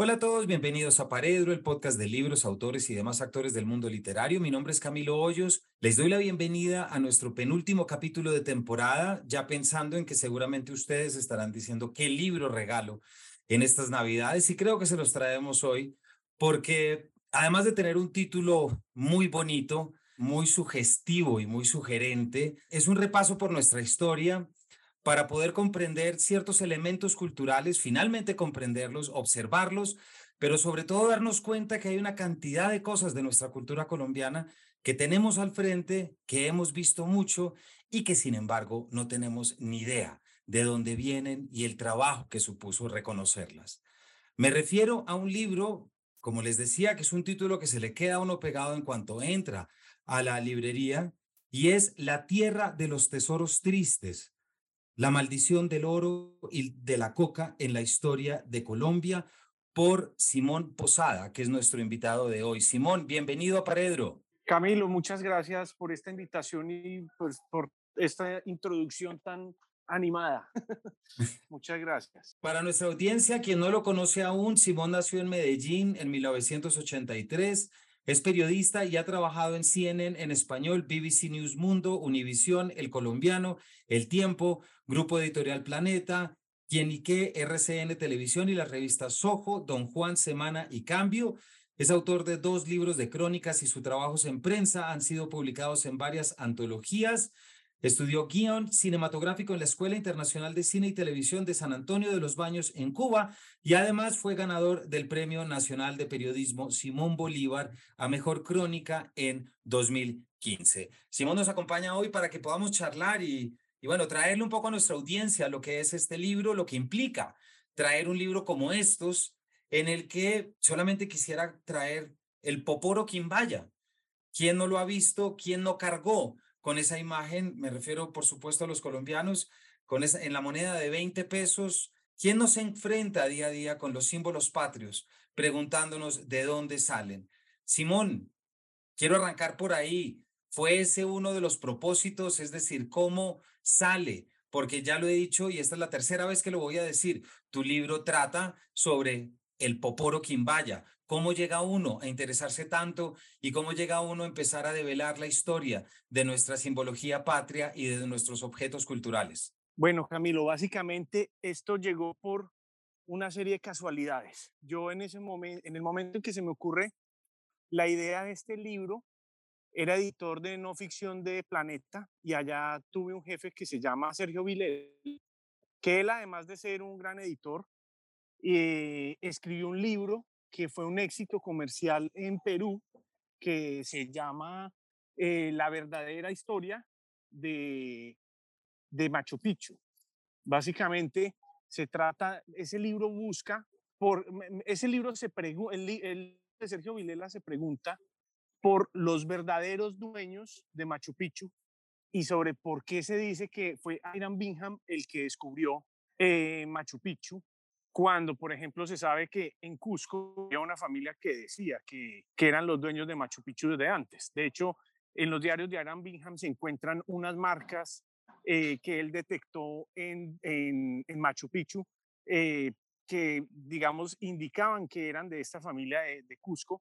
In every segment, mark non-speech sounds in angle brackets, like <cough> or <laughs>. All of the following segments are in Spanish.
Hola a todos, bienvenidos a Paredro, el podcast de libros, autores y demás actores del mundo literario. Mi nombre es Camilo Hoyos. Les doy la bienvenida a nuestro penúltimo capítulo de temporada, ya pensando en que seguramente ustedes estarán diciendo qué libro regalo en estas Navidades y creo que se los traemos hoy porque además de tener un título muy bonito, muy sugestivo y muy sugerente, es un repaso por nuestra historia para poder comprender ciertos elementos culturales, finalmente comprenderlos, observarlos, pero sobre todo darnos cuenta que hay una cantidad de cosas de nuestra cultura colombiana que tenemos al frente, que hemos visto mucho y que sin embargo no tenemos ni idea de dónde vienen y el trabajo que supuso reconocerlas. Me refiero a un libro, como les decía, que es un título que se le queda a uno pegado en cuanto entra a la librería y es La Tierra de los Tesoros Tristes la maldición del oro y de la coca en la historia de Colombia por Simón Posada, que es nuestro invitado de hoy. Simón, bienvenido a Paredro. Camilo, muchas gracias por esta invitación y pues, por esta introducción tan animada. <laughs> Muchas gracias. Para nuestra audiencia, quien no lo conoce aún, Simón nació en Medellín en 1983 es periodista y ha trabajado en CNN en español, BBC News Mundo, Univisión, El Colombiano, El Tiempo, Grupo Editorial Planeta, Quienique, RCN Televisión y las revistas Sojo, Don Juan, Semana y Cambio. Es autor de dos libros de crónicas y sus trabajos en prensa han sido publicados en varias antologías. Estudió guion cinematográfico en la Escuela Internacional de Cine y Televisión de San Antonio de los Baños en Cuba y además fue ganador del Premio Nacional de Periodismo Simón Bolívar a Mejor Crónica en 2015. Simón nos acompaña hoy para que podamos charlar y, y bueno, traerle un poco a nuestra audiencia lo que es este libro, lo que implica traer un libro como estos en el que solamente quisiera traer el Poporo Quimbaya. ¿Quién no lo ha visto? ¿Quién no cargó? Con esa imagen, me refiero por supuesto a los colombianos, con esa, en la moneda de 20 pesos, ¿quién nos enfrenta día a día con los símbolos patrios, preguntándonos de dónde salen? Simón, quiero arrancar por ahí. ¿Fue ese uno de los propósitos? Es decir, ¿cómo sale? Porque ya lo he dicho y esta es la tercera vez que lo voy a decir. Tu libro trata sobre el Poporo Quimbaya, cómo llega uno a interesarse tanto y cómo llega uno a empezar a develar la historia de nuestra simbología patria y de nuestros objetos culturales. Bueno, Camilo, básicamente esto llegó por una serie de casualidades. Yo en ese momento, en el momento en que se me ocurre la idea de este libro, era editor de no ficción de Planeta y allá tuve un jefe que se llama Sergio Vilel, que él además de ser un gran editor, eh, escribió un libro que fue un éxito comercial en Perú, que se llama eh, La verdadera historia de, de Machu Picchu. Básicamente se trata, ese libro busca, por, ese libro se pregunta, el, el de Sergio Vilela se pregunta por los verdaderos dueños de Machu Picchu y sobre por qué se dice que fue Iron Bingham el que descubrió eh, Machu Picchu cuando, por ejemplo, se sabe que en Cusco había una familia que decía que, que eran los dueños de Machu Picchu desde antes. De hecho, en los diarios de Aram Bingham se encuentran unas marcas eh, que él detectó en, en, Machu Picchu eh, que, digamos, indicaban que eran de esta familia de, de, Cusco.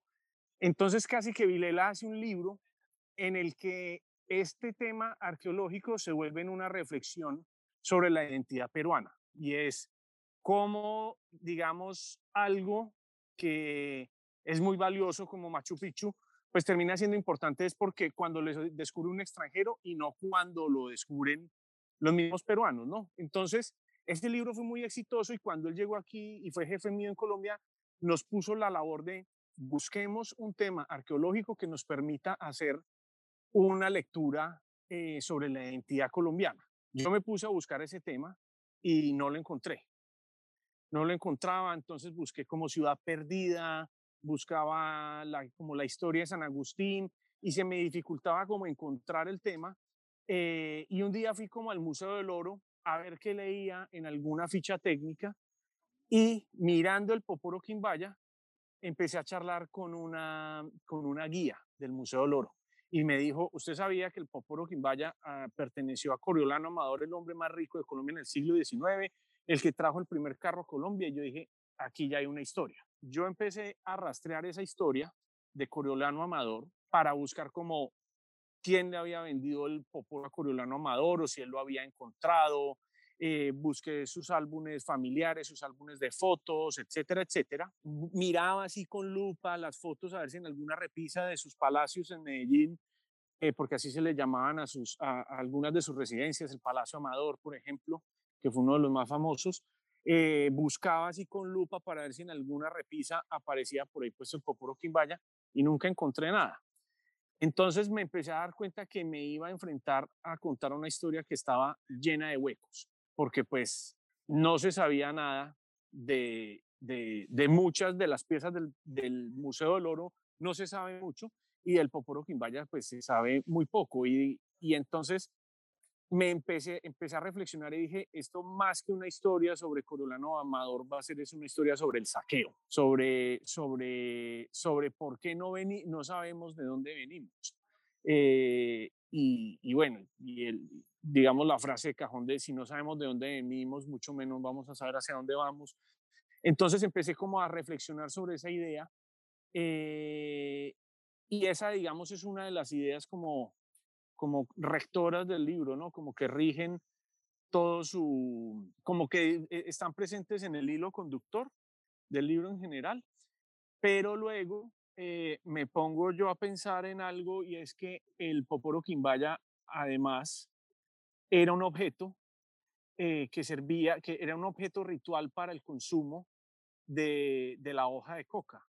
Entonces, casi que Vilela hace un libro en el que este tema arqueológico se vuelve en una reflexión sobre la identidad peruana y es como, digamos, algo que es muy valioso como Machu Picchu, pues termina siendo importante es porque cuando lo descubre un extranjero y no cuando lo descubren los mismos peruanos, ¿no? Entonces, este libro fue muy exitoso y cuando él llegó aquí y fue jefe mío en Colombia, nos puso la labor de busquemos un tema arqueológico que nos permita hacer una lectura eh, sobre la identidad colombiana. Yo me puse a buscar ese tema y no lo encontré no lo encontraba, entonces busqué como ciudad perdida, buscaba como la historia de San Agustín y se me dificultaba como encontrar el tema. Eh, y un día fui como al Museo del Oro a ver qué leía en alguna ficha técnica y mirando el Poporo Quimbaya empecé a charlar con una, con una guía del Museo del Oro y me dijo, ¿usted sabía que el Poporo Quimbaya ah, perteneció a Coriolano Amador, el hombre más rico de Colombia en el siglo XIX? El que trajo el primer carro a Colombia. Y yo dije, aquí ya hay una historia. yo empecé a rastrear esa historia de Coriolano Amador para buscar como quién le había vendido el poporo a Coriolano Amador o si él lo había encontrado. Eh, busqué sus álbumes familiares, sus álbumes de fotos, etcétera, etcétera. Miraba así con lupa las fotos a ver si en alguna repisa de sus palacios en Medellín, eh, porque así se le llamaban a, sus, a algunas de sus residencias, el Palacio Amador, por ejemplo, que fue uno de los más famosos, eh, buscaba así con lupa para ver si en alguna repisa aparecía por ahí puesto el Poporo Quimbaya y nunca encontré nada. Entonces me empecé a dar cuenta que me iba a enfrentar a contar una historia que estaba llena de huecos, porque pues no se sabía nada de, de, muchas de las piezas del, del, Museo del Oro, no se sabe mucho, y del Poporo Quimbaya pues se sabe muy poco. Y, y entonces me empecé, empecé a reflexionar y dije, esto más que una historia sobre Corolano Amador va a ser es una historia sobre el saqueo, sobre, sobre, sobre por qué no, veni, no sabemos de dónde venimos. Eh, y, bueno, y el, digamos la frase de cajón de si no sabemos de dónde venimos, mucho menos vamos a saber hacia dónde vamos. Entonces empecé como a reflexionar sobre esa idea. Eh, y esa, digamos, es una de las ideas como como rectoras del libro, ¿no? Como que rigen todo su, como que eh, están presentes en el hilo conductor del libro en general, pero luego eh, me pongo yo a pensar en algo y es que el Poporo Quimbaya además era un objeto eh, que servía, que era un objeto ritual para el consumo de, de la hoja de coca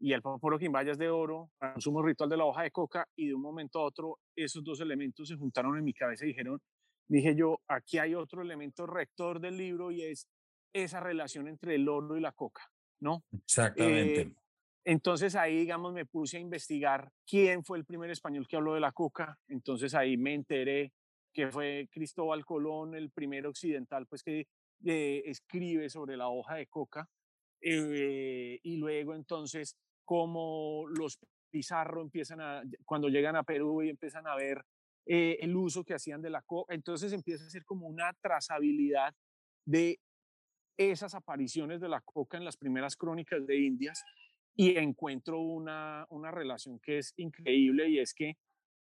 y el poporo quimbayas de oro, consumo ritual de la hoja de coca, y de un momento a otro esos dos elementos se juntaron en mi cabeza y dijeron, dije yo, aquí hay otro elemento rector del libro y es esa relación entre el oro y la coca, ¿no? Exactamente. Eh, entonces ahí, digamos, me puse a investigar quién fue el primer español que habló de la coca. Entonces ahí me enteré que fue Cristóbal Colón, el primer occidental, pues que eh, escribe sobre la hoja de coca. Eh, y luego entonces cómo los Pizarro empiezan a, cuando llegan a Perú y empiezan a ver eh, el uso que hacían de la coca, entonces empieza a ser como una trazabilidad de esas apariciones de la coca en las primeras crónicas de Indias y encuentro una, una relación que es increíble y es que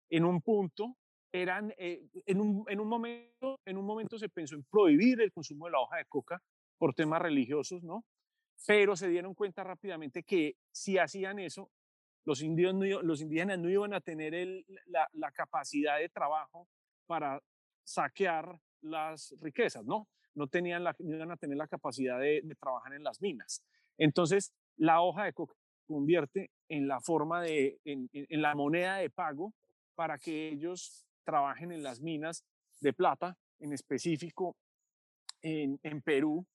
en un punto eran, eh, en, un, en, un momento, en un momento se pensó en prohibir el consumo de la hoja de coca por temas religiosos, ¿no? Pero se dieron cuenta rápidamente que si hacían eso, los, indios los indígenas no iban a tener la, capacidad de trabajo para saquear las riquezas, ¿no? No, tenían la, iban a tener la capacidad de, trabajar en las minas. Entonces, la hoja de coca convierte en la forma de, en, la moneda de pago para que ellos trabajen en las minas de plata, en específico en Perú,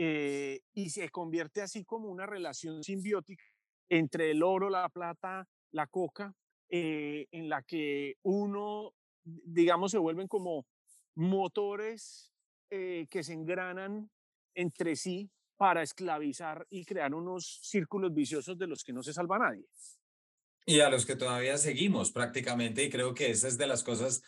eh, y se convierte así como una relación simbiótica entre el oro, la plata, la coca, eh, en la que uno, digamos, se vuelven como motores eh, que se engranan entre sí para esclavizar y crear unos círculos viciosos de los que no se salva nadie. Y a los que todavía seguimos prácticamente, y creo que esa es de las cosas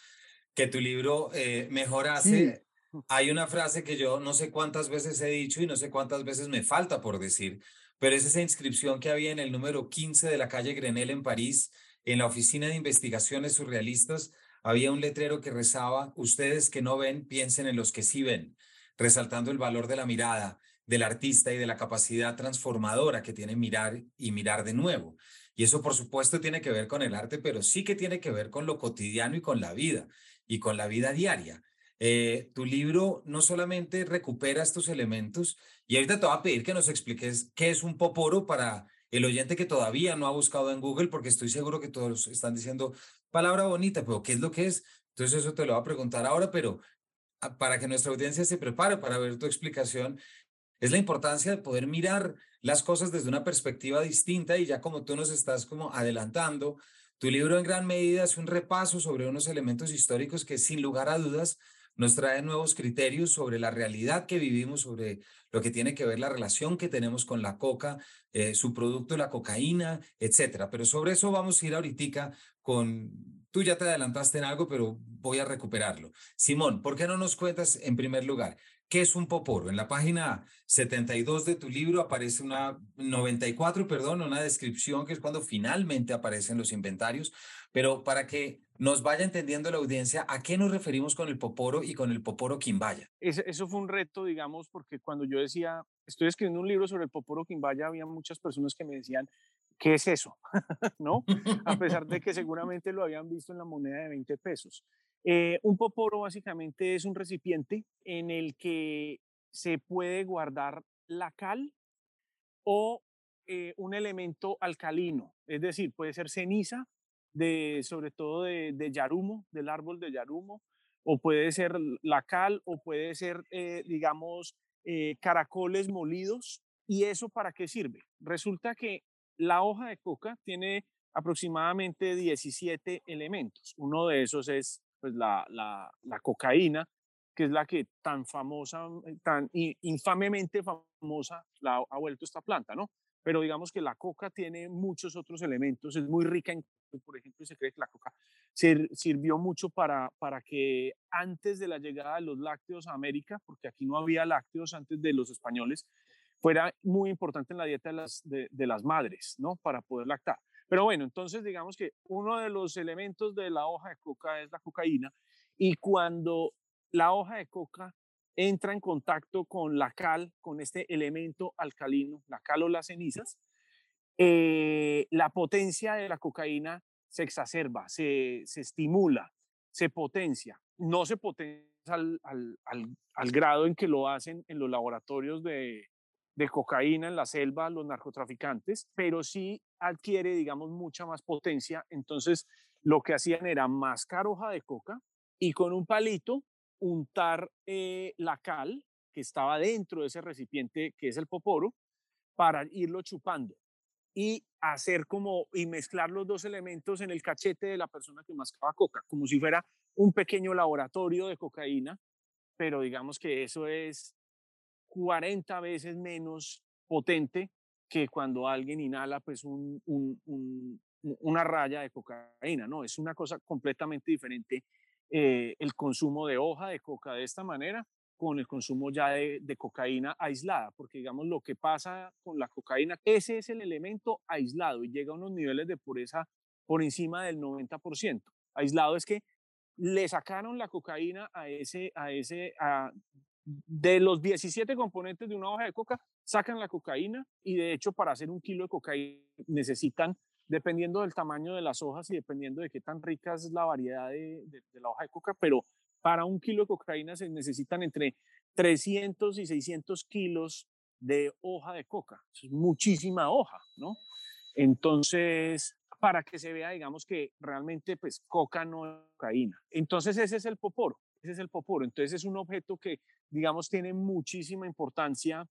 que tu libro mejor hace, hay una frase que yo no sé cuántas veces he dicho y no sé cuántas veces me falta por decir, pero es esa inscripción que había en el número 15 de la calle Grenelle en París, en la Oficina de Investigaciones Surrealistas, había un letrero que rezaba, ustedes que no ven, piensen en los que sí ven, resaltando el valor de la mirada del artista y de la capacidad transformadora que tiene mirar y mirar de nuevo. Y eso, por supuesto, tiene que ver con el arte, pero sí que tiene que ver con lo cotidiano y con la vida y con la vida diaria. Eh, tu libro no solamente recupera estos elementos, y ahorita te voy a pedir que nos expliques qué es un poporo para el oyente que todavía no ha buscado en Google, porque estoy seguro que todos están diciendo palabra bonita, pero ¿qué es lo que es? Entonces eso te lo voy a preguntar ahora, pero ah, para que nuestra audiencia se prepare para ver tu explicación, es la importancia de poder mirar las cosas desde una perspectiva distinta y ya como tú nos estás como adelantando, tu libro en gran medida es un repaso sobre unos elementos históricos que sin lugar a dudas nos trae nuevos criterios sobre la realidad que vivimos, sobre lo que tiene que ver la relación que tenemos con la coca, eh, su producto, la cocaína, etcétera. Pero sobre eso vamos a ir ahorita con, tú ya te adelantaste en algo, pero voy a recuperarlo. Simón, ¿por qué no nos cuentas en primer lugar ¿Qué es un poporo? En la página 72 de tu libro aparece una 94, perdón, una descripción que es cuando finalmente aparecen los inventarios, pero para que nos vaya entendiendo la audiencia, ¿a qué nos referimos con el poporo y con el poporo quimbaya? Eso fue un reto, digamos, porque cuando yo decía, estoy escribiendo un libro sobre el poporo quimbaya, había muchas personas que me decían, ¿qué es eso? <laughs> ¿No? A pesar de que <laughs> seguramente lo habían visto en la moneda de 20 pesos. Eh, un poporo básicamente es un recipiente en el que se puede guardar la cal o eh, un elemento alcalino, es decir, puede ser ceniza, de, sobre todo de, yarumo, del árbol de yarumo, o puede ser la cal, o puede ser, eh, digamos, caracoles molidos. ¿Y eso para qué sirve? Resulta que la hoja de coca tiene aproximadamente 17 elementos. Uno de esos es pues la, la, la cocaína, que es la que tan famosa, eh, tan infamemente famosa la ha vuelto esta planta, ¿no? Pero digamos que la coca tiene muchos otros elementos, es muy rica en, por ejemplo, se cree que la coca sirvió mucho para, para que antes de la llegada de los lácteos a América, porque aquí no había lácteos antes de los españoles, fuera muy importante en la dieta de las, de, de las madres, ¿no? Para poder lactar. Pero bueno, entonces digamos que uno de los elementos de la hoja de coca es la cocaína y cuando la hoja de coca entra en contacto con la cal, con este elemento alcalino, la cal o las cenizas, eh, la potencia de la cocaína se exacerba, se, estimula, se potencia. No se potencia al, grado en que lo hacen en los laboratorios de, de cocaína en la selva los narcotraficantes, pero sí adquiere, digamos, mucha más potencia. Entonces, lo que hacían era mascar hoja de coca y con un palito untar eh, la cal que estaba dentro de ese recipiente que es el poporo para irlo chupando y hacer como y mezclar los dos elementos en el cachete de la persona que mascaba coca, como si fuera un pequeño laboratorio de cocaína, pero digamos que eso es 40 veces menos potente que cuando alguien inhala pues un, una raya de cocaína, ¿no? Es una cosa completamente diferente eh, el consumo de hoja de coca de esta manera con el consumo ya de, de, cocaína aislada, porque digamos lo que pasa con la cocaína, ese es el elemento aislado y llega a unos niveles de pureza por encima del 90%. Aislado es que le sacaron la cocaína a ese, a ese, a, de los 17 componentes de una hoja de coca, sacan la cocaína y de hecho para hacer un kilo de cocaína necesitan, dependiendo del tamaño de las hojas y dependiendo de qué tan rica es la variedad de, la hoja de coca, pero para un kilo de cocaína se necesitan entre 300 y 600 kilos de hoja de coca. muchísima hoja, ¿no? Entonces, para que se vea, digamos que realmente, pues, coca no es cocaína. Entonces, ese es el poporo. Ese es el poporo. Entonces, es un objeto que digamos, tiene muchísima importancia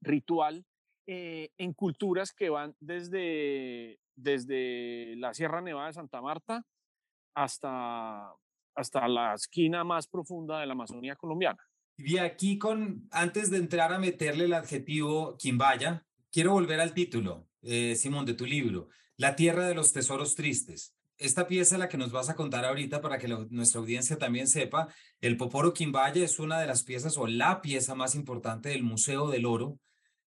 ritual eh, en culturas que van desde, desde la Sierra Nevada de Santa Marta hasta, hasta la esquina más profunda de la Amazonía colombiana. Y aquí con, antes de entrar a meterle el adjetivo Quimbaya, quiero volver al título, eh, Simón, de tu libro, La Tierra de los Tesoros Tristes esta pieza, la que nos vas a contar ahorita para que nuestra audiencia también sepa, el Poporo Quimbaya es una de las piezas o la pieza más importante del Museo del Oro.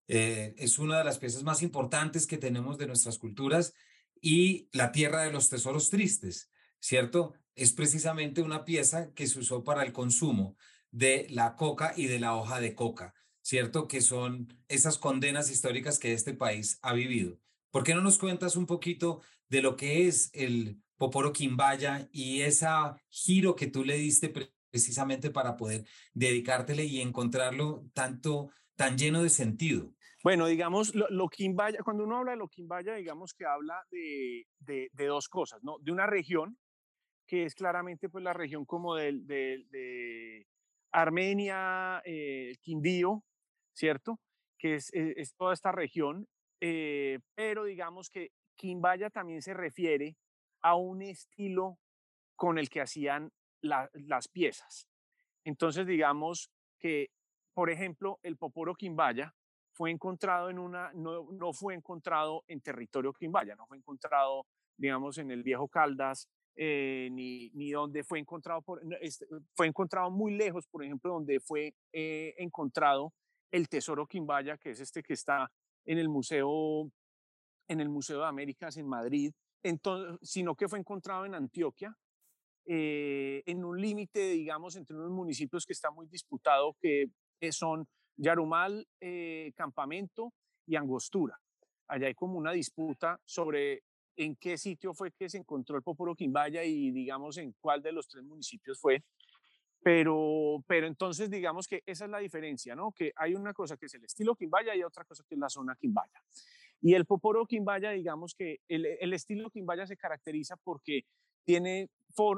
Eh, es una de las piezas más importantes que tenemos de nuestras culturas y la Tierra de los Tesoros Tristes, ¿cierto? Es precisamente una pieza que se usó para el consumo de la coca y de la hoja de coca, ¿cierto? Que son esas condenas históricas que este país ha vivido. ¿Por qué no nos cuentas un poquito de lo que es el Poporo Quimbaya y ese giro que tú le diste precisamente para poder dedicártele y encontrarlo tanto, tan lleno de sentido? Bueno, digamos, lo, lo Quimbaya, cuando uno habla de lo Quimbaya, digamos que habla de, de, dos cosas, ¿no? De una región, que es claramente pues la región como de, de Armenia, eh, Quindío, ¿cierto? Que es, es toda esta región eh, pero digamos que Quimbaya también se refiere a un estilo con el que hacían las piezas. Entonces, digamos que, por ejemplo, el Poporo Quimbaya fue encontrado en una, no, no fue encontrado en territorio Quimbaya, no fue encontrado, digamos, en el viejo Caldas, eh, ni, ni donde fue encontrado, este, fue encontrado muy lejos, por ejemplo, donde fue eh, encontrado el tesoro Quimbaya, que es este que está en el Museo, en el Museo de Américas en Madrid, entonces, sino que fue encontrado en Antioquia, eh, en un límite, digamos, entre unos municipios que está muy disputado, que son Yarumal, Campamento y Angostura. Allá hay como una disputa sobre en qué sitio fue que se encontró el Poporo Quimbaya y digamos en cuál de los tres municipios fue. Pero, pero entonces digamos que esa es la diferencia, ¿no? Que hay una cosa que es el estilo Quimbaya y otra cosa que es la zona Quimbaya. Y el Poporo Quimbaya, digamos que el, el estilo Quimbaya se caracteriza porque tiene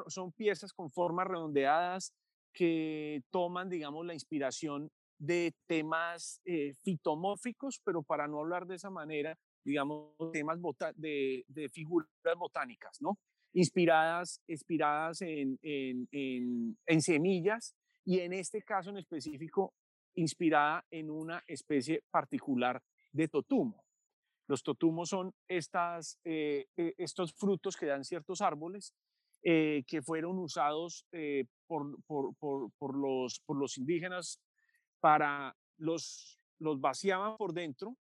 son piezas con formas redondeadas que toman, digamos, la inspiración de temas eh, fitomórficos, pero para no hablar de esa manera, digamos, temas de, figuras botánicas, ¿no? Inspiradas, inspiradas en, en, en, semillas y en este caso en específico, inspirada en una especie particular de totumo. Los totumos son estas, eh, e, estos frutos que dan ciertos árboles eh, que fueron usados por, por, por, por, los, por los indígenas para los, los vaciaban por dentro,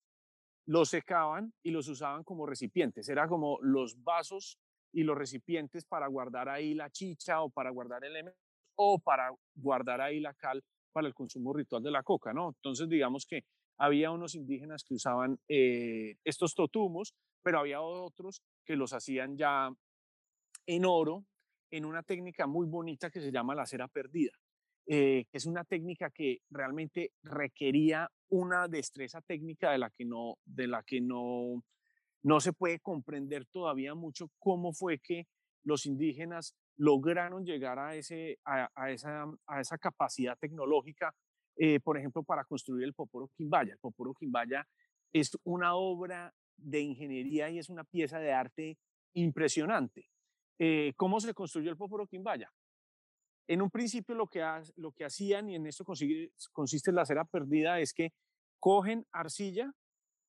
los secaban y los usaban como recipientes. Era como los vasos y los recipientes para guardar ahí la chicha o para guardar el o para guardar ahí la cal para el consumo ritual de la coca, ¿no? Entonces, digamos que había unos indígenas que usaban eh, estos totumos, pero había otros que los hacían ya en oro, en una técnica muy bonita que se llama la cera perdida. Eh, es una técnica que realmente requería una destreza técnica de la que no, de la que no, no se puede comprender todavía mucho cómo fue que los indígenas lograron llegar a, ese, a, esa, a esa, capacidad tecnológica, eh, por ejemplo, para construir el Poporo Quimbaya. El Poporo Quimbaya es una obra de ingeniería y es una pieza de arte impresionante. Eh, ¿Cómo se construyó el Poporo Quimbaya? En un principio lo que, lo que hacían, y en esto consiste la cera perdida, es que cogen arcilla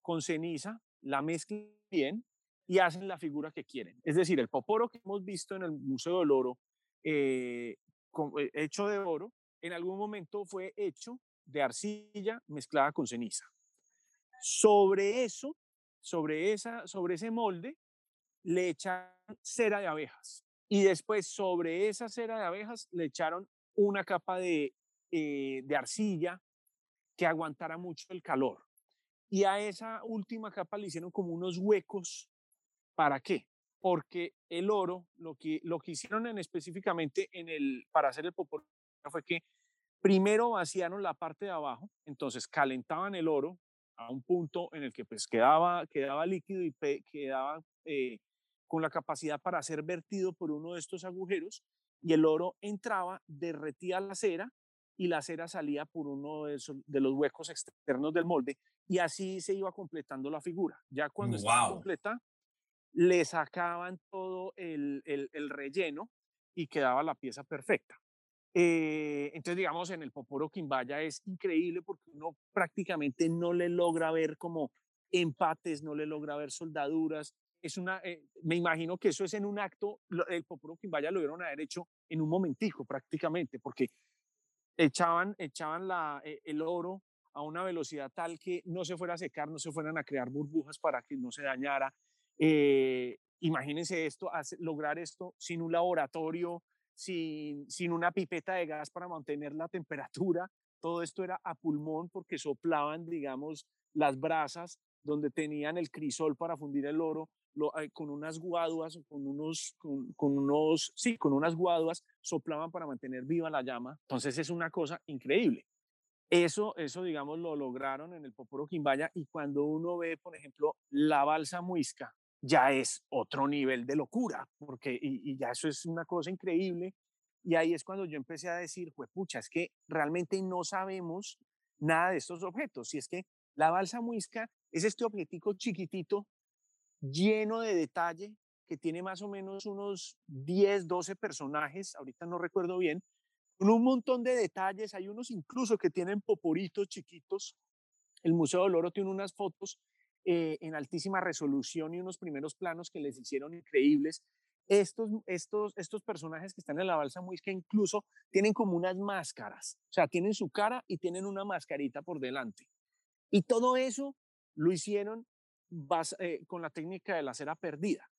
con ceniza, la mezclan bien y hacen la figura que quieren. Es decir, el poporo que hemos visto en el Museo del Oro, eh, eh, hecho de oro, en algún momento fue hecho de arcilla mezclada con ceniza. Sobre eso, sobre, esa, sobre ese molde, le echan cera de abejas. Y después sobre esa cera de abejas le echaron una capa de, eh, de arcilla que aguantara mucho el calor. Y a esa última capa le hicieron como unos huecos. ¿Para qué? Porque el oro, lo que, lo que hicieron en específicamente en el, para hacer el popor fue que primero vaciaron la parte de abajo, entonces calentaban el oro a un punto en el que pues quedaba, quedaba líquido y quedaba eh, con la capacidad para ser vertido por uno de estos agujeros y el oro entraba, derretía la cera y la cera salía por uno de, los huecos externos del molde y así se iba completando la figura. Ya cuando estaba completa, le sacaban todo el, relleno y quedaba la pieza perfecta. Eh, entonces, digamos, en el Poporo Quimbaya es increíble porque uno prácticamente no le logra ver como empates, no le logra ver soldaduras, es una, eh, me imagino que eso es en un acto, el Poporo Quimbaya lo vieron haber hecho en un momentico prácticamente, porque echaban, echaban la, eh, el oro a una velocidad tal que no se fuera a secar, no se fueran a crear burbujas para que no se dañara. Eh, imagínense esto, lograr esto sin un laboratorio, sin, sin una pipeta de gas para mantener la temperatura. Todo esto era a pulmón porque soplaban, digamos, las brasas donde tenían el crisol para fundir el oro, eh, con unas guaduas, con unos, con, unos, sí, con unas guaduas soplaban para mantener viva la llama. Entonces es una cosa increíble. Eso, eso digamos, lo lograron en el Poporo Quimbaya y cuando uno ve, por ejemplo, la balsa muisca, ya es otro nivel de locura, porque y, ya eso es una cosa increíble. Y ahí es cuando yo empecé a decir, pues pucha, es que realmente no sabemos nada de estos objetos. Y es que la balsa muisca es este objetico chiquitito lleno de detalle, que tiene más o menos unos 10, 12 personajes, ahorita no recuerdo bien, con un montón de detalles, hay unos incluso que tienen poporitos chiquitos. El Museo del Oro tiene unas fotos eh, en altísima resolución y unos primeros planos que les hicieron increíbles. estos, estos, estos personajes que están en la balsa muisca incluso tienen como unas máscaras, o sea, tienen su cara y tienen una mascarita por delante. Y todo eso lo hicieron eh, con la técnica de la cera perdida,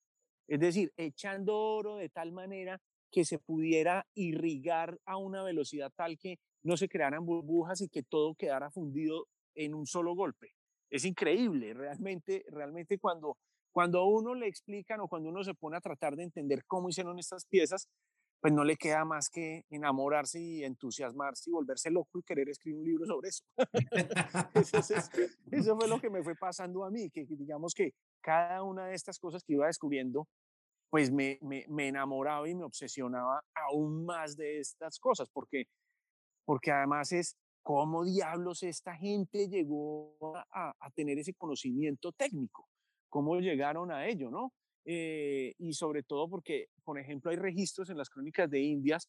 es decir, echando oro de tal manera que se pudiera irrigar a una velocidad tal que no se crearan burbujas y que todo quedara fundido en un solo golpe. Es increíble, realmente, realmente cuando, cuando a uno le explican o cuando uno se pone a tratar de entender cómo hicieron estas piezas, pues no le queda más que enamorarse y entusiasmarse y volverse loco y querer escribir un libro sobre eso. <laughs> eso, fue lo que me fue pasando a mí, que digamos que cada una de estas cosas que iba descubriendo, pues me, me, me enamoraba y me obsesionaba aún más de estas cosas, porque, porque además es cómo diablos esta gente llegó a, a tener ese conocimiento técnico, cómo llegaron a ello, ¿no? Eh, y sobre todo porque, por ejemplo, hay registros en las crónicas de Indias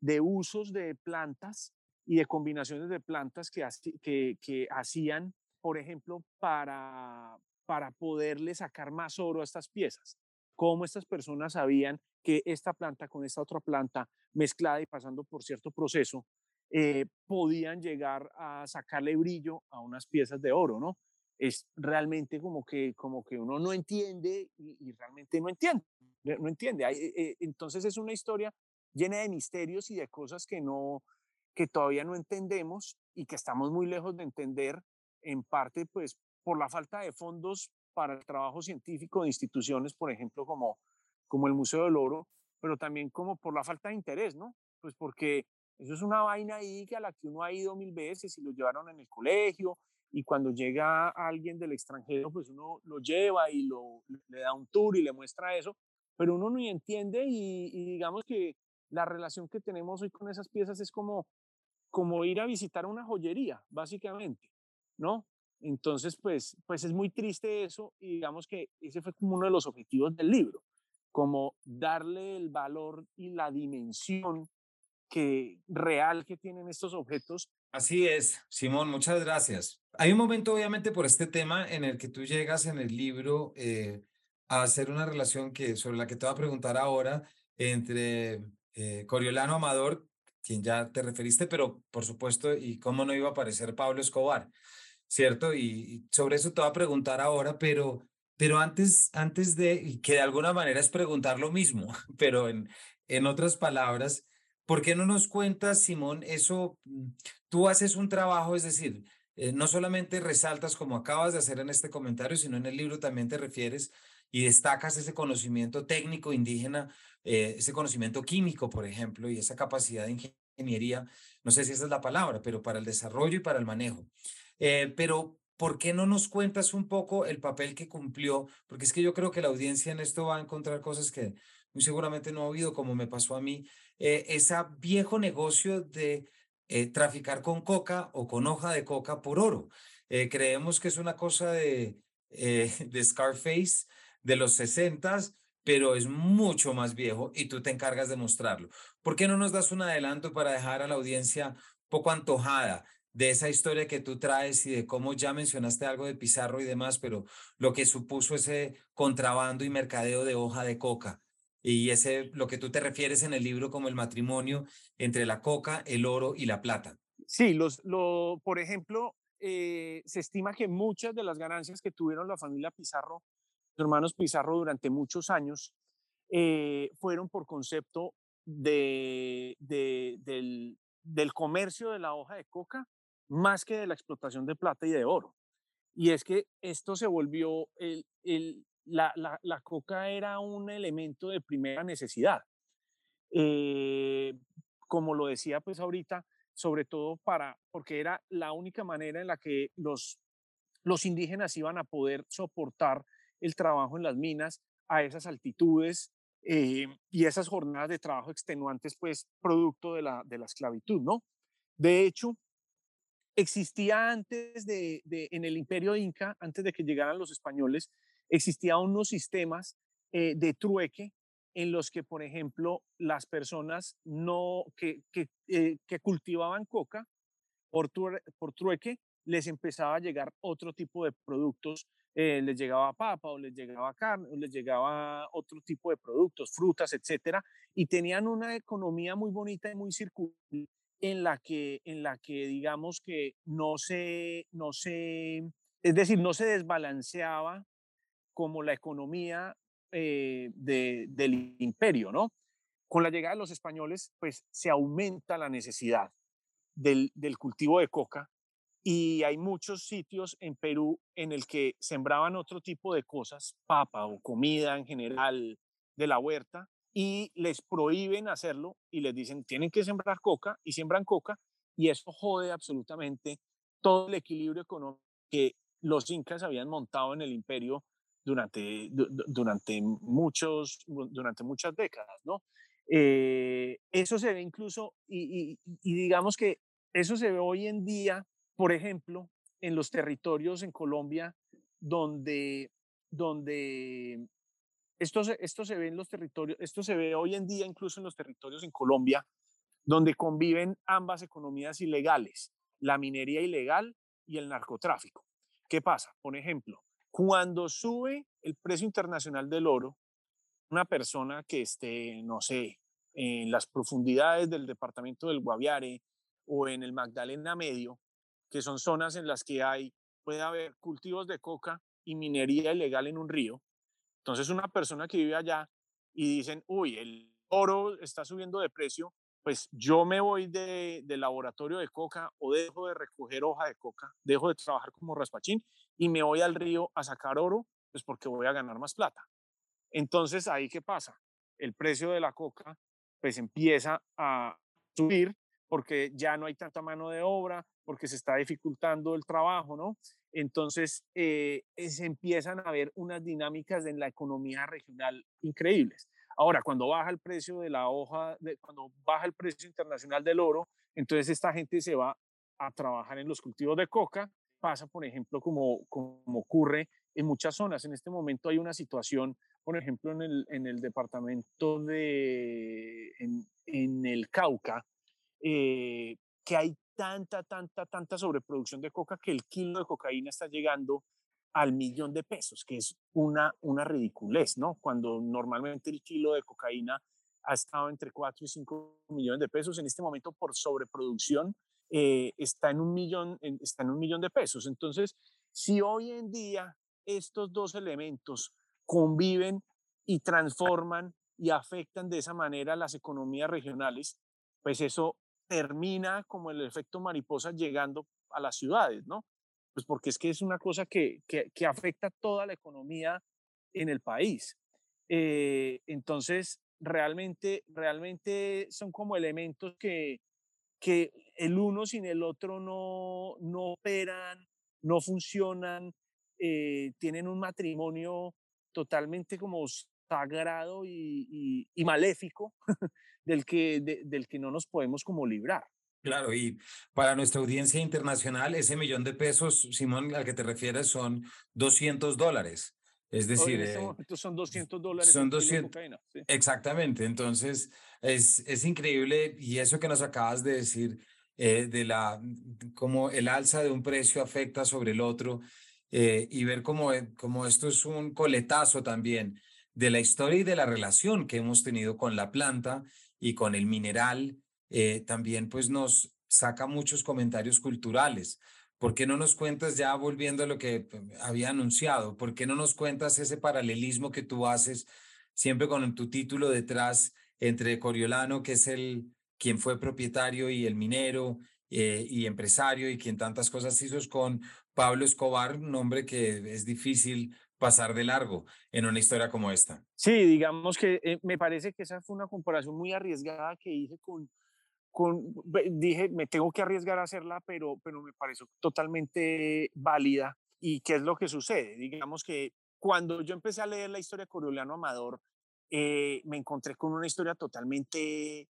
de usos de plantas y de combinaciones de plantas que, hacían, por ejemplo, para, para poderle sacar más oro a estas piezas. Cómo estas personas sabían que esta planta con esta otra planta mezclada y pasando por cierto proceso, eh, podían llegar a sacarle brillo a unas piezas de oro, ¿no? Es realmente como que, como que uno no entiende y, realmente no entiende, no entiende. Eh, eh, entonces es una historia llena de misterios y de cosas que, no, que todavía no entendemos y que estamos muy lejos de entender, en parte pues por la falta de fondos para el trabajo científico de instituciones, por ejemplo, como, como el Museo del Oro, pero también como por la falta de interés, ¿no? Pues porque eso es una vaina ahí que a la que uno ha ido mil veces y lo llevaron en el colegio y cuando llega alguien del extranjero, pues uno lo lleva y lo, le da un tour y le muestra eso, pero uno no entiende y, digamos que la relación que tenemos hoy con esas piezas es como, como ir a visitar una joyería, básicamente, ¿no? Entonces, pues, pues es muy triste eso y digamos que ese fue como uno de los objetivos del libro, como darle el valor y la dimensión que, real que tienen estos objetos Así es, Simón, muchas gracias. Hay un momento, obviamente, por este tema en el que tú llegas en el libro eh, a hacer una relación que, sobre la que te voy a preguntar ahora entre eh, Coriolano Amador, quien ya te referiste, pero por supuesto, y cómo no iba a aparecer Pablo Escobar, ¿cierto? Y, sobre eso te voy a preguntar ahora, pero, pero antes, antes de, que de alguna manera es preguntar lo mismo, <laughs> pero en, en otras palabras, ¿Por qué no nos cuentas, Simón, eso? Mm, tú haces un trabajo, es decir, eh, no solamente resaltas como acabas de hacer en este comentario, sino en el libro también te refieres y destacas ese conocimiento técnico indígena, eh, ese conocimiento químico, por ejemplo, y esa capacidad de ingeniería, no sé si esa es la palabra, pero para el desarrollo y para el manejo. Eh, pero, ¿por qué no nos cuentas un poco el papel que cumplió? Porque es que yo creo que la audiencia en esto va a encontrar cosas que muy seguramente no ha habido, como me pasó a mí, eh, ese viejo negocio de eh, traficar con coca o con hoja de coca por oro. Eh, creemos que es una cosa de, <laughs> de Scarface de los 60 pero es mucho más viejo y tú te encargas de mostrarlo. ¿Por qué no nos das un adelanto para dejar a la audiencia poco antojada de esa historia que tú traes y de cómo ya mencionaste algo de Pizarro y demás, pero lo que supuso ese contrabando y mercadeo de hoja de coca y ese, lo que tú te refieres en el libro como el matrimonio entre la coca, el oro y la plata. Sí, los, lo, por ejemplo, eh, se estima que muchas de las ganancias que tuvieron la familia Pizarro, los hermanos Pizarro durante muchos años, eh, fueron por concepto de, de, del, del comercio de la hoja de coca más que de la explotación de plata y de oro. Y es que esto se volvió el, el, la, la, coca era un elemento de primera necesidad. Eh, como lo decía pues ahorita, sobre todo para, porque era la única manera en la que los, los indígenas iban a poder soportar el trabajo en las minas a esas altitudes eh, y esas jornadas de trabajo extenuantes, pues producto de la, de la esclavitud, ¿no? De hecho, existía antes de, de, en el imperio inca, antes de que llegaran los españoles, existían unos sistemas eh, de trueque en los que, por ejemplo, las personas no, que, que, eh, cultivaban coca por, por trueque les empezaba a llegar otro tipo de productos, eh, les llegaba papa o les llegaba carne o les llegaba otro tipo de productos, frutas, etcétera, y tenían una economía muy bonita y muy circular en la que, en la que digamos que no se, no se, es decir, no se desbalanceaba como la economía eh, del imperio, ¿no? Con la llegada de los españoles, pues se aumenta la necesidad del, del cultivo de coca y hay muchos sitios en Perú en el que sembraban otro tipo de cosas, papa o comida en general de la huerta, y les prohíben hacerlo y les dicen tienen que sembrar coca y siembran coca y eso jode absolutamente todo el equilibrio económico que los incas habían montado en el imperio durante, durante, muchos, durante muchas décadas, ¿no? Eh, eso se ve incluso, y, digamos que eso se ve hoy en día, por ejemplo, en los territorios en Colombia donde, donde esto esto se ve en los territorios, esto se ve hoy en día incluso en los territorios en Colombia, donde conviven ambas economías ilegales, la minería ilegal y el narcotráfico. ¿Qué pasa? Por ejemplo, cuando sube el precio internacional del oro, una persona que esté, no sé, en las profundidades del departamento del Guaviare o en el Magdalena Medio, que son zonas en las que hay, puede haber cultivos de coca y minería ilegal en un río, entonces, una persona que vive allá y dicen, uy, el oro está subiendo de precio, pues yo me voy de, del laboratorio de coca o dejo de recoger hoja de coca, dejo de trabajar como raspachín y me voy al río a sacar oro, pues porque voy a ganar más plata. Entonces, ahí qué pasa? El precio de la coca pues empieza a subir porque ya no hay tanta mano de obra, porque se está dificultando el trabajo, ¿no? Entonces, eh, se empiezan a ver unas dinámicas en la economía regional increíbles. Ahora, cuando baja el precio de la hoja, cuando baja el precio internacional del oro, entonces esta gente se va a trabajar en los cultivos de coca. Pasa, por ejemplo, como, como ocurre en muchas zonas. En este momento hay una situación, por ejemplo, en el, en el departamento de, en, el Cauca, eh, que hay tanta, tanta, tanta sobreproducción de coca que el kilo de cocaína está llegando al millón de pesos, que es una, una ridiculez, ¿no? Cuando normalmente el kilo de cocaína ha estado entre 4 y 5 millones de pesos, en este momento por sobreproducción eh, está, en un millón, está en un millón de pesos. Entonces, si hoy en día estos dos elementos conviven y transforman y afectan de esa manera las economías regionales, pues eso termina como el efecto mariposa llegando a las ciudades, ¿no? Pues porque es que es una cosa que, que, afecta toda la economía en el país. Eh, entonces, realmente, realmente son como elementos que, que el uno sin el otro no, no operan, no funcionan, eh, tienen un matrimonio totalmente como sagrado y, y maléfico <laughs> del que, del que no nos podemos como librar. Claro, y para nuestra audiencia internacional, ese millón de pesos, Simón, al que te refieres, son 200 dólares. Es decir, este eh, son 200 dólares. Son 200. Exactamente. Entonces, es, es increíble y eso que nos acabas de decir, eh, de la, cómo el alza de un precio afecta sobre el otro eh, y ver cómo, cómo esto es un coletazo también de la historia y de la relación que hemos tenido con la planta y con el mineral, eh, también pues nos saca muchos comentarios culturales. ¿Por qué no nos cuentas ya volviendo a lo que pues, había anunciado? ¿Por qué no nos cuentas ese paralelismo que tú haces siempre con tu título detrás entre Coriolano, que es el quien fue propietario y el minero eh, y empresario y quien tantas cosas hizo con Pablo Escobar, un nombre que es difícil pasar de largo en una historia como esta. Sí, digamos que eh, me parece que esa fue una comparación muy arriesgada que hice con, con, dije, me tengo que arriesgar a hacerla, pero, pero me pareció totalmente válida. ¿Y qué es lo que sucede? Digamos que cuando yo empecé a leer la historia de Coriolano Amador, eh, me encontré con una historia totalmente eh,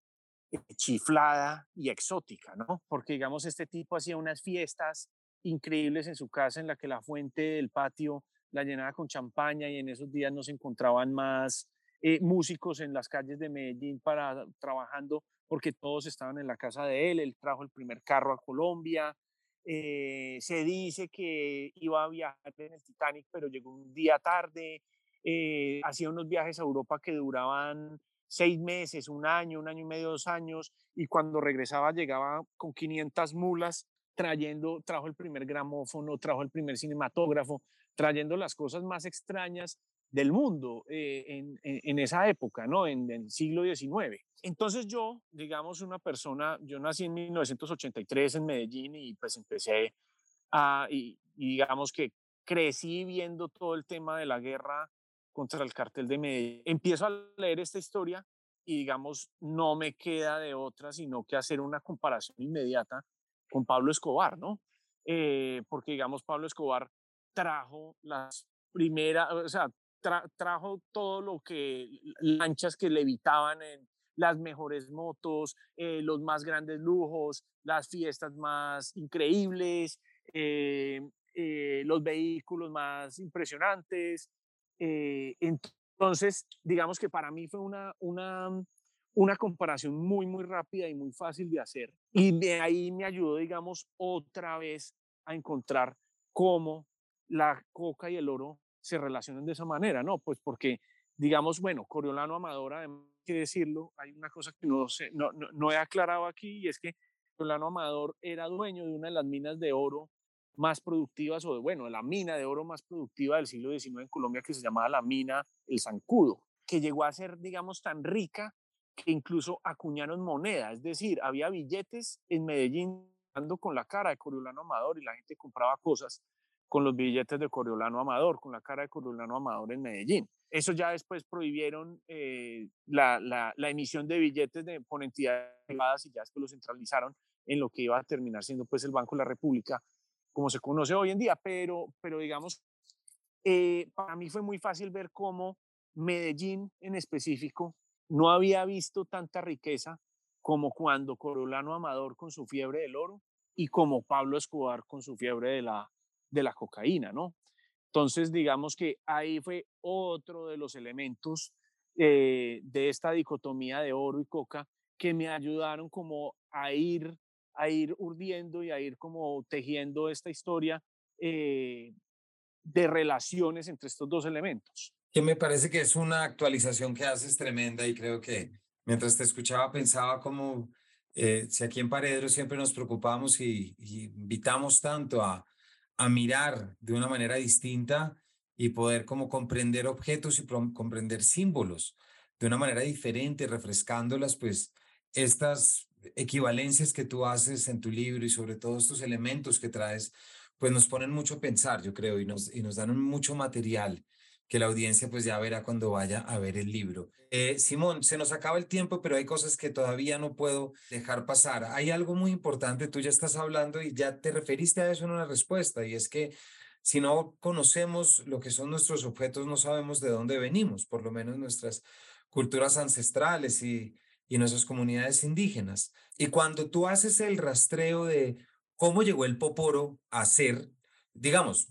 chiflada y exótica, ¿no? Porque, digamos, este tipo hacía unas fiestas increíbles en su casa en la que la fuente del patio la llenaba con champaña y en esos días no se encontraban más eh, músicos en las calles de Medellín para trabajando porque todos estaban en la casa de él, él trajo el primer carro a Colombia, eh, se dice que iba a viajar en el Titanic, pero llegó un día tarde, eh, hacía unos viajes a Europa que duraban seis meses, un año, un año y medio, dos años, y cuando regresaba llegaba con 500 mulas trayendo, trajo el primer gramófono, trajo el primer cinematógrafo, trayendo las cosas más extrañas del mundo eh, en, esa época, ¿no? En, el siglo XIX. Entonces yo, digamos, una persona, yo nací en 1983 en Medellín y pues empecé a, y, digamos que crecí viendo todo el tema de la guerra contra el cartel de Medellín. Empiezo a leer esta historia y digamos, no me queda de otra sino que hacer una comparación inmediata con Pablo Escobar, ¿no? Eh, porque digamos, Pablo Escobar trajo las primeras, o sea, trajo todo lo que, lanchas que levitaban en las mejores motos, eh, los más grandes lujos, las fiestas más increíbles, eh, los vehículos más impresionantes. entonces, digamos que para mí fue una, una, una comparación muy, muy rápida y muy fácil de hacer. Y de ahí me ayudó, digamos, otra vez a encontrar cómo la coca y el oro se relacionan de esa manera, ¿no? Pues porque, digamos, bueno, Coriolano Amador, además que decirlo, hay una cosa que no, sé, no, no, he aclarado aquí y es que Coriolano Amador era dueño de una de las minas de oro más productivas, o de, bueno, la mina de oro más productiva del siglo XIX en Colombia, que se llamaba la mina El Zancudo, que llegó a ser, digamos, tan rica que incluso acuñaron moneda, es decir, había billetes en Medellín con la cara de Coriolano Amador y la gente compraba cosas con los billetes de Coriolano Amador, con la cara de Coriolano Amador en Medellín. Eso ya después prohibieron eh, la, emisión de billetes de, por entidades privadas y ya después lo centralizaron en lo que iba a terminar siendo pues el Banco de la República, como se conoce hoy en día. Pero, pero digamos, eh, para mí fue muy fácil ver cómo Medellín en específico no había visto tanta riqueza como cuando Corolano Amador con su fiebre del oro y como Pablo Escobar con su fiebre de la, de la cocaína, ¿no? Entonces, digamos que ahí fue otro de los elementos eh, de esta dicotomía de oro y coca que me ayudaron como a ir, a ir urdiendo y a ir como tejiendo esta historia eh, de relaciones entre estos dos elementos que me parece que es una actualización que haces tremenda y creo que mientras te escuchaba pensaba como eh, si aquí en Paredro siempre nos preocupamos y, invitamos tanto a, a mirar de una manera distinta y poder como comprender objetos y comprender símbolos de una manera diferente, refrescándolas, pues estas equivalencias que tú haces en tu libro y sobre todo estos elementos que traes, pues nos ponen mucho a pensar, yo creo, y nos, y nos dan mucho material que la audiencia pues ya verá cuando vaya a ver el libro. Eh, Simón, se nos acaba el tiempo, pero hay cosas que todavía no puedo dejar pasar. Hay algo muy importante, tú ya estás hablando y ya te referiste a eso en una respuesta, y es que si no conocemos lo que son nuestros objetos, no sabemos de dónde venimos, por lo menos nuestras culturas ancestrales y, y nuestras comunidades indígenas. Y cuando tú haces el rastreo de cómo llegó el poporo a ser, digamos,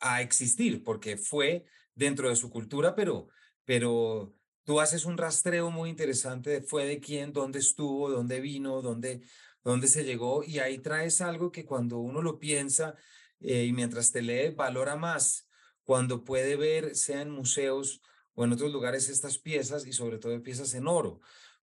a existir, porque fue dentro de su cultura, pero, pero tú haces un rastreo muy interesante de fue de quién, dónde estuvo, dónde vino, dónde, dónde se llegó, y ahí traes algo que cuando uno lo piensa eh, y mientras te lee, valora más. Cuando puede ver, sea en museos o en otros lugares, estas piezas y sobre todo piezas en oro,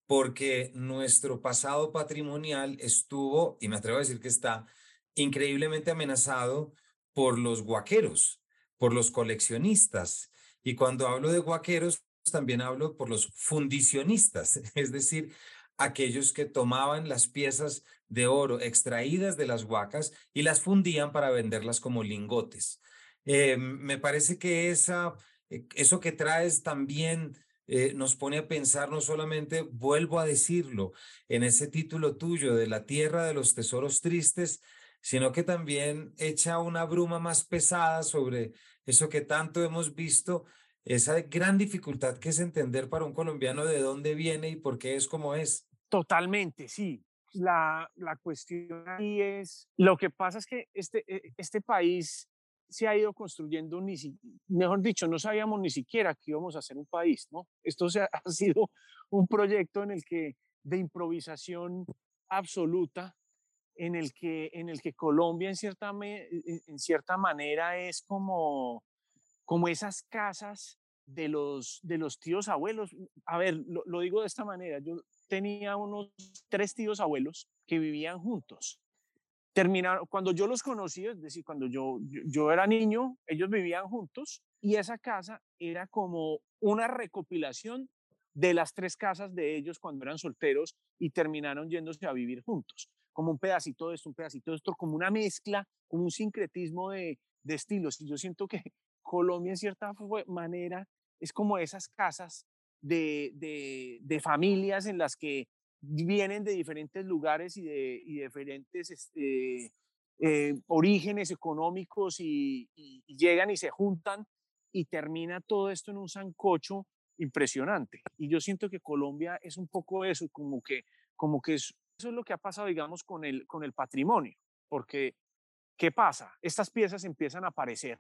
porque nuestro pasado patrimonial estuvo, y me atrevo a decir que está increíblemente amenazado por los guaqueros, por los coleccionistas. Y cuando hablo de guaqueros, también hablo por los fundicionistas, <laughs> es decir, aquellos que tomaban las piezas de oro extraídas de las huacas y las fundían para venderlas como lingotes. Eh, me parece que esa, eh, eso que traes también eh, nos pone a pensar no solamente, vuelvo a decirlo, en ese título tuyo de la tierra de los tesoros tristes, sino que también echa una bruma más pesada sobre eso que tanto hemos visto, esa gran dificultad que es entender para un colombiano de dónde viene y por qué es como es. Totalmente, sí. La, la cuestión ahí es, lo que pasa es que este, e, este país se ha ido construyendo, ni mejor dicho, no sabíamos ni siquiera que íbamos a ser un país, ¿no? Esto se ha <laughs> sido un proyecto en el que de improvisación absoluta en el que, en el que Colombia en cierta, en cierta manera es como, como esas casas de los, de los tíos abuelos. A ver, lo, lo digo de esta manera, yo tenía unos tres tíos abuelos que vivían juntos. Terminaron, cuando yo los conocí, es decir, cuando yo, yo, era niño, ellos vivían juntos y esa casa era como una recopilación de las tres casas de ellos cuando eran solteros y terminaron yéndose a vivir juntos, como un pedacito de esto, un pedacito de esto, como una mezcla, como un sincretismo de, de estilos. Y yo siento que <laughs> Colombia en cierta manera es como esas casas de, de, familias en las que vienen de diferentes lugares y de, diferentes este, eh, orígenes económicos y, llegan y se juntan y termina todo esto en un sancocho impresionante. Y yo siento que Colombia es un poco eso, como que, como que eso es lo que ha pasado, digamos, con el, con el patrimonio, porque ¿qué pasa? Estas piezas empiezan a aparecer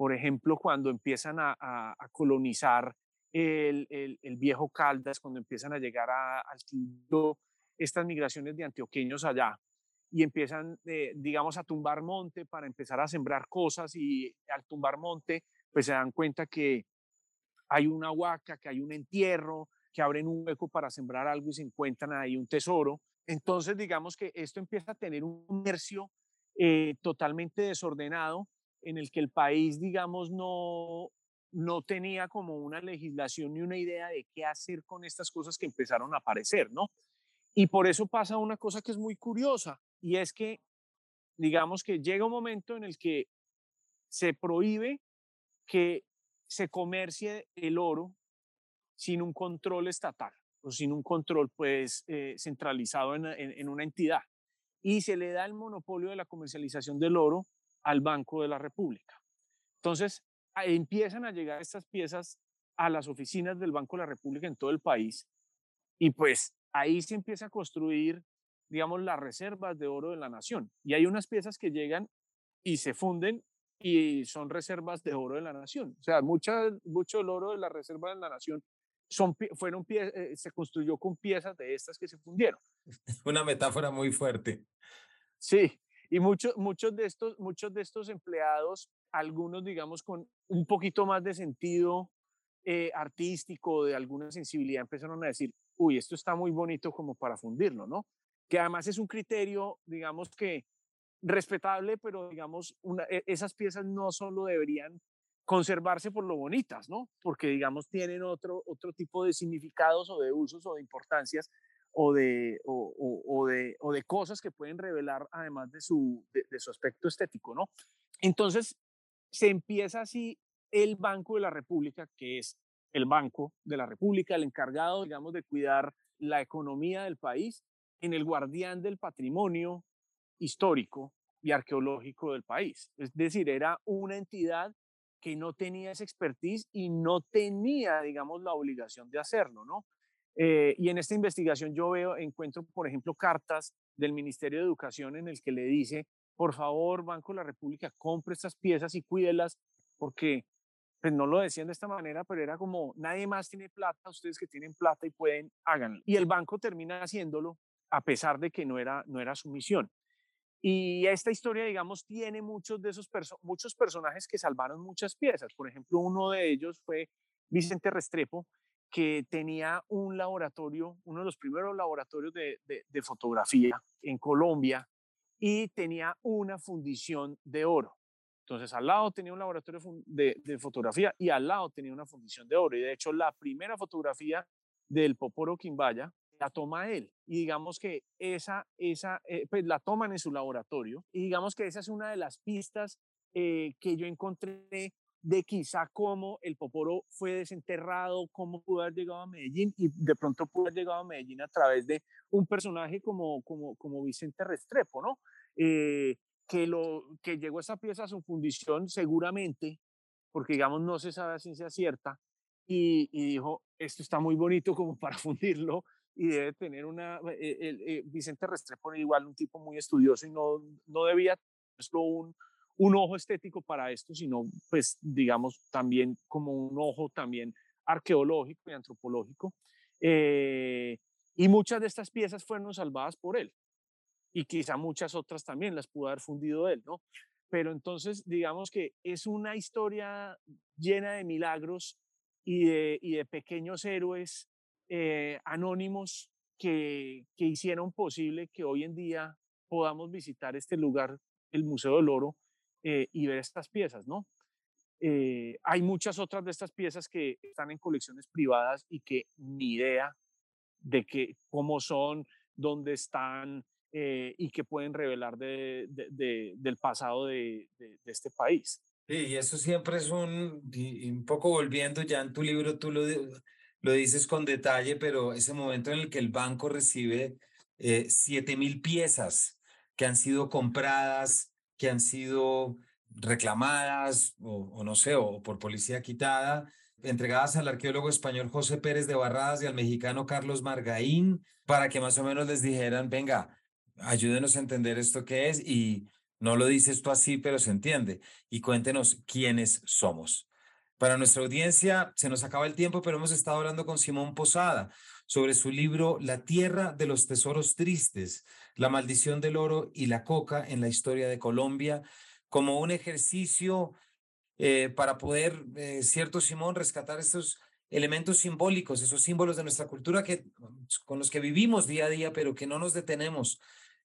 por ejemplo, cuando empiezan a, colonizar el, viejo Caldas, cuando empiezan a llegar al Quindío, estas migraciones de antioqueños allá, y empiezan, eh, digamos, a tumbar monte para empezar a sembrar cosas y al tumbar monte, pues se dan cuenta que hay una huaca, que hay un entierro, que abren un hueco para sembrar algo y se encuentran ahí un tesoro. Entonces, digamos que esto empieza a tener un comercio eh, totalmente desordenado en el que el país, digamos, no, no tenía como una legislación ni una idea de qué hacer con estas cosas que empezaron a aparecer, ¿no? Y por eso pasa una cosa que es muy curiosa, y es que, digamos que llega un momento en el que se prohíbe que se comercie el oro sin un control estatal o sin un control pues eh, centralizado en, en una entidad. Y se le da el monopolio de la comercialización del oro al Banco de la República. Entonces, empiezan a llegar estas piezas a las oficinas del Banco de la República en todo el país y pues ahí se empieza a construir, digamos, las reservas de oro de la nación. Y hay unas piezas que llegan y se funden y son reservas de oro de la nación. O sea, mucha, mucho del oro de la reserva de la nación son, fueron eh, se construyó con piezas de estas que se fundieron. <laughs> Una metáfora muy fuerte. Sí, y muchos, muchos, de estos, muchos de estos empleados, algunos digamos con un poquito más de sentido eh, artístico, de alguna sensibilidad, empezaron a decir, uy, esto está muy bonito como para fundirlo, ¿no? Que además es un criterio, digamos que respetable, pero digamos, una, e, esas piezas no solo deberían conservarse por lo bonitas, ¿no? Porque, digamos, tienen otro, otro tipo de significados o de usos o de importancias o de, o, de, o de cosas que pueden revelar además de su, de, su aspecto estético, ¿no? Entonces, se empieza así el Banco de la República, que es el Banco de la República, el encargado, digamos, de cuidar la economía del país, en el guardián del patrimonio histórico y arqueológico del país. Es decir, era una entidad que no tenía esa expertise y no tenía, digamos, la obligación de hacerlo, ¿no? Eh, y en esta investigación yo veo, encuentro, por ejemplo, cartas del Ministerio de Educación en el que le dice, por favor, Banco de la República, compre estas piezas y cuídelas, porque pues no lo decían de esta manera, pero era como, nadie más tiene plata, ustedes que tienen plata y pueden, háganlo. Y el banco termina haciéndolo a pesar de que no era, no era su misión. Y esta historia, digamos, tiene muchos de esos muchos personajes que salvaron muchas piezas. Por ejemplo, uno de ellos fue Vicente Restrepo, que tenía un laboratorio, uno de los primeros laboratorios de, fotografía en Colombia y tenía una fundición de oro. Entonces, al lado tenía un laboratorio de, de, fotografía y al lado tenía una fundición de oro. Y de hecho, la primera fotografía del Poporo Quimbaya la toma él. Y digamos que esa, esa eh, pues la toman en su laboratorio. Y digamos que esa es una de las pistas eh, que yo encontré de quizá cómo el Poporo fue desenterrado, cómo pudo haber llegado a Medellín y de pronto pudo haber llegado a Medellín a través de un personaje como, como, como Vicente Restrepo, ¿no? Eh, que, lo, que llegó esa pieza a su fundición seguramente, porque digamos no se sabe a ciencia cierta, y, dijo, esto está muy bonito como para <laughs> fundirlo y debe tener una, eh, eh, Vicente Restrepo igual un tipo muy estudioso y no, no debía, solo un, un ojo estético para esto, sino pues digamos también como un ojo también arqueológico y antropológico. Eh, y muchas de estas piezas fueron salvadas por él. y quizá muchas otras también las pudo haber fundido él, ¿no? Pero entonces, digamos que es una historia llena de milagros y de, y de pequeños héroes eh, anónimos que, hicieron posible que hoy en día podamos visitar este lugar, el Museo del Oro, eh, y ver estas piezas, ¿no? Eh, hay muchas otras de estas piezas que están en colecciones privadas y que ni idea de que, cómo son, dónde están y que pueden revelar de, del pasado de, este país. Sí, y eso siempre es un, un poco volviendo ya en tu libro, tú lo, lo dices con detalle, pero ese momento en el que el banco recibe siete mil piezas que han sido compradas, que han sido reclamadas o, no sé, o por policía quitada, entregadas al arqueólogo español José Pérez de Barradas y al mexicano Carlos Margaín, para que más o menos les dijeran, venga, ayúdenos a entender esto que es y no lo dices tú así, pero se entiende. Y cuéntenos quiénes somos. Para nuestra audiencia se nos acaba el tiempo, pero hemos estado hablando con Simón Posada sobre su libro La Tierra de los Tesoros Tristes, la maldición del oro y la coca en la historia de Colombia como un ejercicio eh, para poder, eh, cierto Simón, rescatar estos elementos simbólicos, esos símbolos de nuestra cultura que, con los que vivimos día a día, pero que no nos detenemos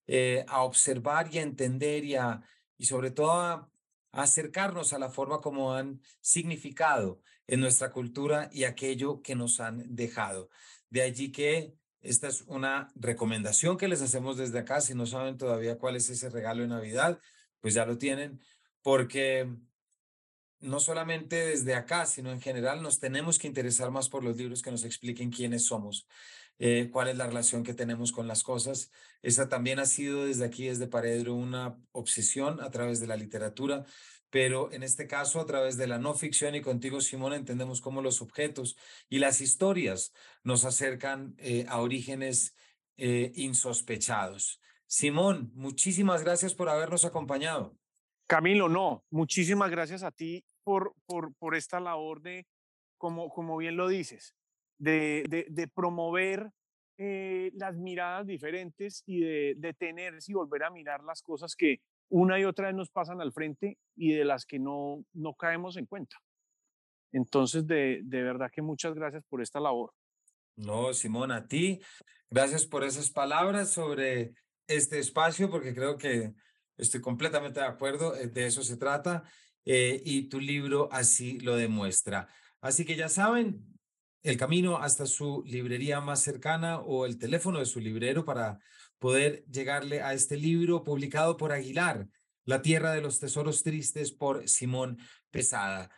eh, a observar y a entender y, y sobre todo a, acercarnos a la forma como han significado en nuestra cultura y aquello que nos han dejado. De allí que esta es una recomendación que les hacemos desde acá. Si no saben todavía cuál es ese regalo de Navidad, pues ya lo tienen, porque no solamente desde acá, sino en general nos tenemos que interesar más por los libros que nos expliquen quiénes somos, eh, cuál es la relación que tenemos con las cosas. Esa también ha sido desde aquí, desde Paredro, una obsesión a través de la literatura, pero en este caso a través de la no ficción y contigo, Simón, entendemos cómo los objetos y las historias nos acercan eh, a orígenes eh, insospechados. Simón, muchísimas gracias por habernos acompañado. Camilo, no, muchísimas gracias a ti por, por, por esta labor de, como, como bien lo dices, de, de, promover eh, las miradas diferentes y de detenerse y volver a mirar las cosas que una y otra vez nos pasan al frente y de las que no, no caemos en cuenta. Entonces, de, de verdad que muchas gracias por esta labor. No, Simón, a ti, gracias por esas palabras sobre este espacio porque creo que estoy completamente de acuerdo, eh, de eso se trata eh, y tu libro así lo demuestra. Así que ya saben, el camino hasta su librería más cercana o el teléfono de su librero para poder llegarle a este libro publicado por Aguilar, La Tierra de los Tesoros Tristes por Simón Pesada.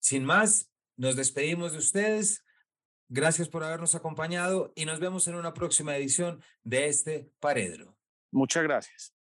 Sin más, nos despedimos de ustedes. Gracias por habernos acompañado y nos vemos en una próxima edición de este Paredro. Muchas gracias.